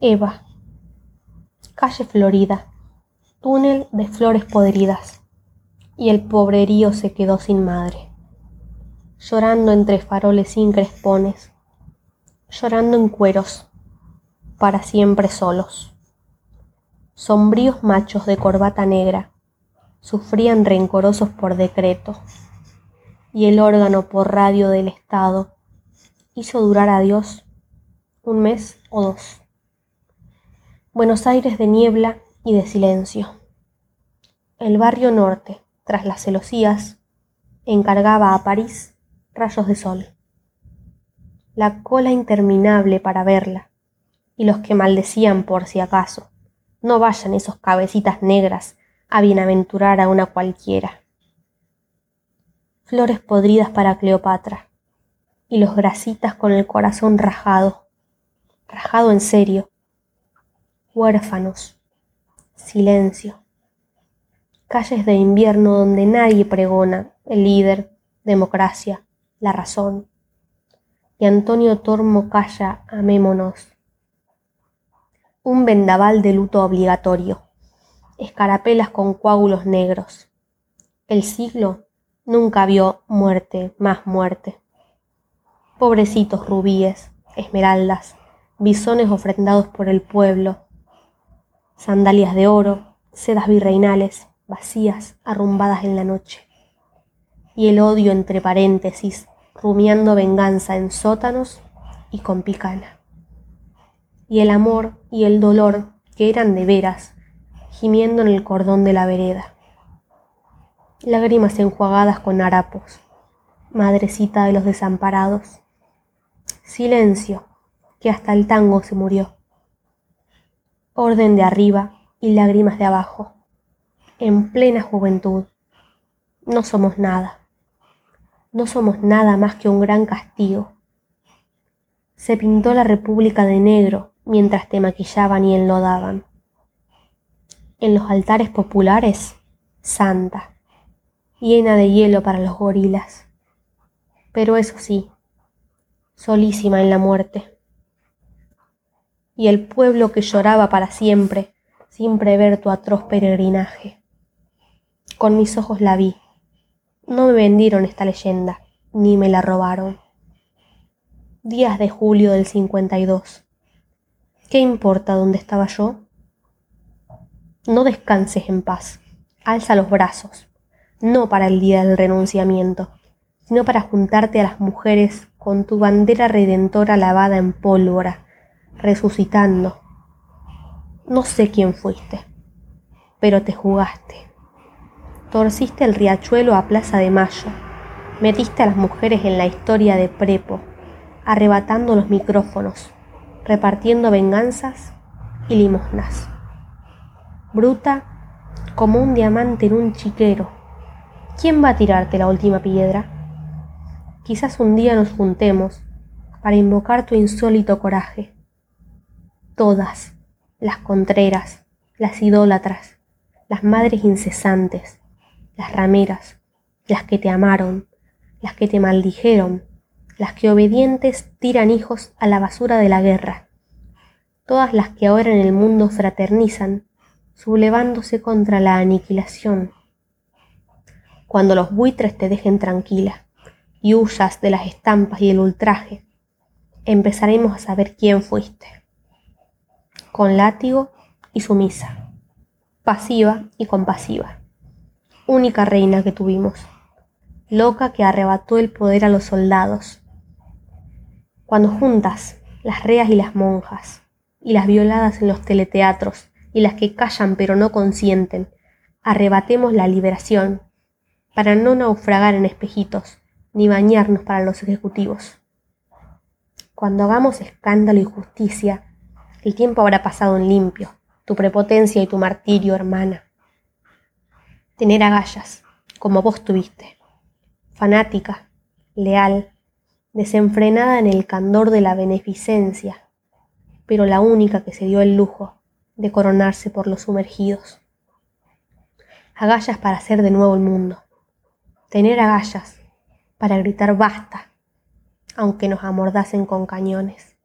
Eva. Calle Florida. Túnel de flores podridas. Y el pobrerío se quedó sin madre. Llorando entre faroles sin crespones. Llorando en cueros. Para siempre solos. Sombríos machos de corbata negra sufrían rencorosos por decreto, y el órgano por radio del Estado hizo durar a Dios un mes o dos. Buenos Aires de niebla y de silencio. El barrio norte, tras las celosías, encargaba a París rayos de sol. La cola interminable para verla, y los que maldecían por si acaso no vayan esos cabecitas negras a bienaventurar a una cualquiera. Flores podridas para Cleopatra, y los grasitas con el corazón rajado, rajado en serio. Huérfanos, silencio. Calles de invierno donde nadie pregona el líder, democracia, la razón. Y Antonio Tormo calla, amémonos un vendaval de luto obligatorio, escarapelas con coágulos negros. El siglo nunca vio muerte más muerte. Pobrecitos rubíes, esmeraldas, bisones ofrendados por el pueblo, sandalias de oro, sedas virreinales, vacías, arrumbadas en la noche. Y el odio entre paréntesis, rumiando venganza en sótanos y con picana y el amor y el dolor que eran de veras, gimiendo en el cordón de la vereda. Lágrimas enjuagadas con harapos, madrecita de los desamparados. Silencio, que hasta el tango se murió. Orden de arriba y lágrimas de abajo, en plena juventud. No somos nada. No somos nada más que un gran castigo. Se pintó la República de negro mientras te maquillaban y enlodaban. En los altares populares, santa, llena de hielo para los gorilas. Pero eso sí, solísima en la muerte. Y el pueblo que lloraba para siempre, sin prever tu atroz peregrinaje. Con mis ojos la vi. No me vendieron esta leyenda, ni me la robaron. Días de julio del 52 ¿Qué importa dónde estaba yo? No descanses en paz. Alza los brazos, no para el día del renunciamiento, sino para juntarte a las mujeres con tu bandera redentora lavada en pólvora, resucitando. No sé quién fuiste, pero te jugaste. Torciste el riachuelo a Plaza de Mayo, metiste a las mujeres en la historia de Prepo, arrebatando los micrófonos, repartiendo venganzas y limosnas. Bruta como un diamante en un chiquero. ¿Quién va a tirarte la última piedra? Quizás un día nos juntemos para invocar tu insólito coraje. Todas, las contreras, las idólatras, las madres incesantes, las rameras, las que te amaron, las que te maldijeron, las que obedientes tiran hijos a la basura de la guerra, todas las que ahora en el mundo fraternizan, sublevándose contra la aniquilación. Cuando los buitres te dejen tranquila y huyas de las estampas y el ultraje, empezaremos a saber quién fuiste. Con látigo y sumisa, pasiva y compasiva, única reina que tuvimos, loca que arrebató el poder a los soldados, cuando juntas las reas y las monjas, y las violadas en los teleteatros, y las que callan pero no consienten, arrebatemos la liberación, para no naufragar en espejitos, ni bañarnos para los ejecutivos. Cuando hagamos escándalo y justicia, el tiempo habrá pasado en limpio, tu prepotencia y tu martirio, hermana. Tener agallas, como vos tuviste, fanática, leal, desenfrenada en el candor de la beneficencia, pero la única que se dio el lujo de coronarse por los sumergidos. Agallas para hacer de nuevo el mundo. Tener agallas para gritar basta, aunque nos amordasen con cañones.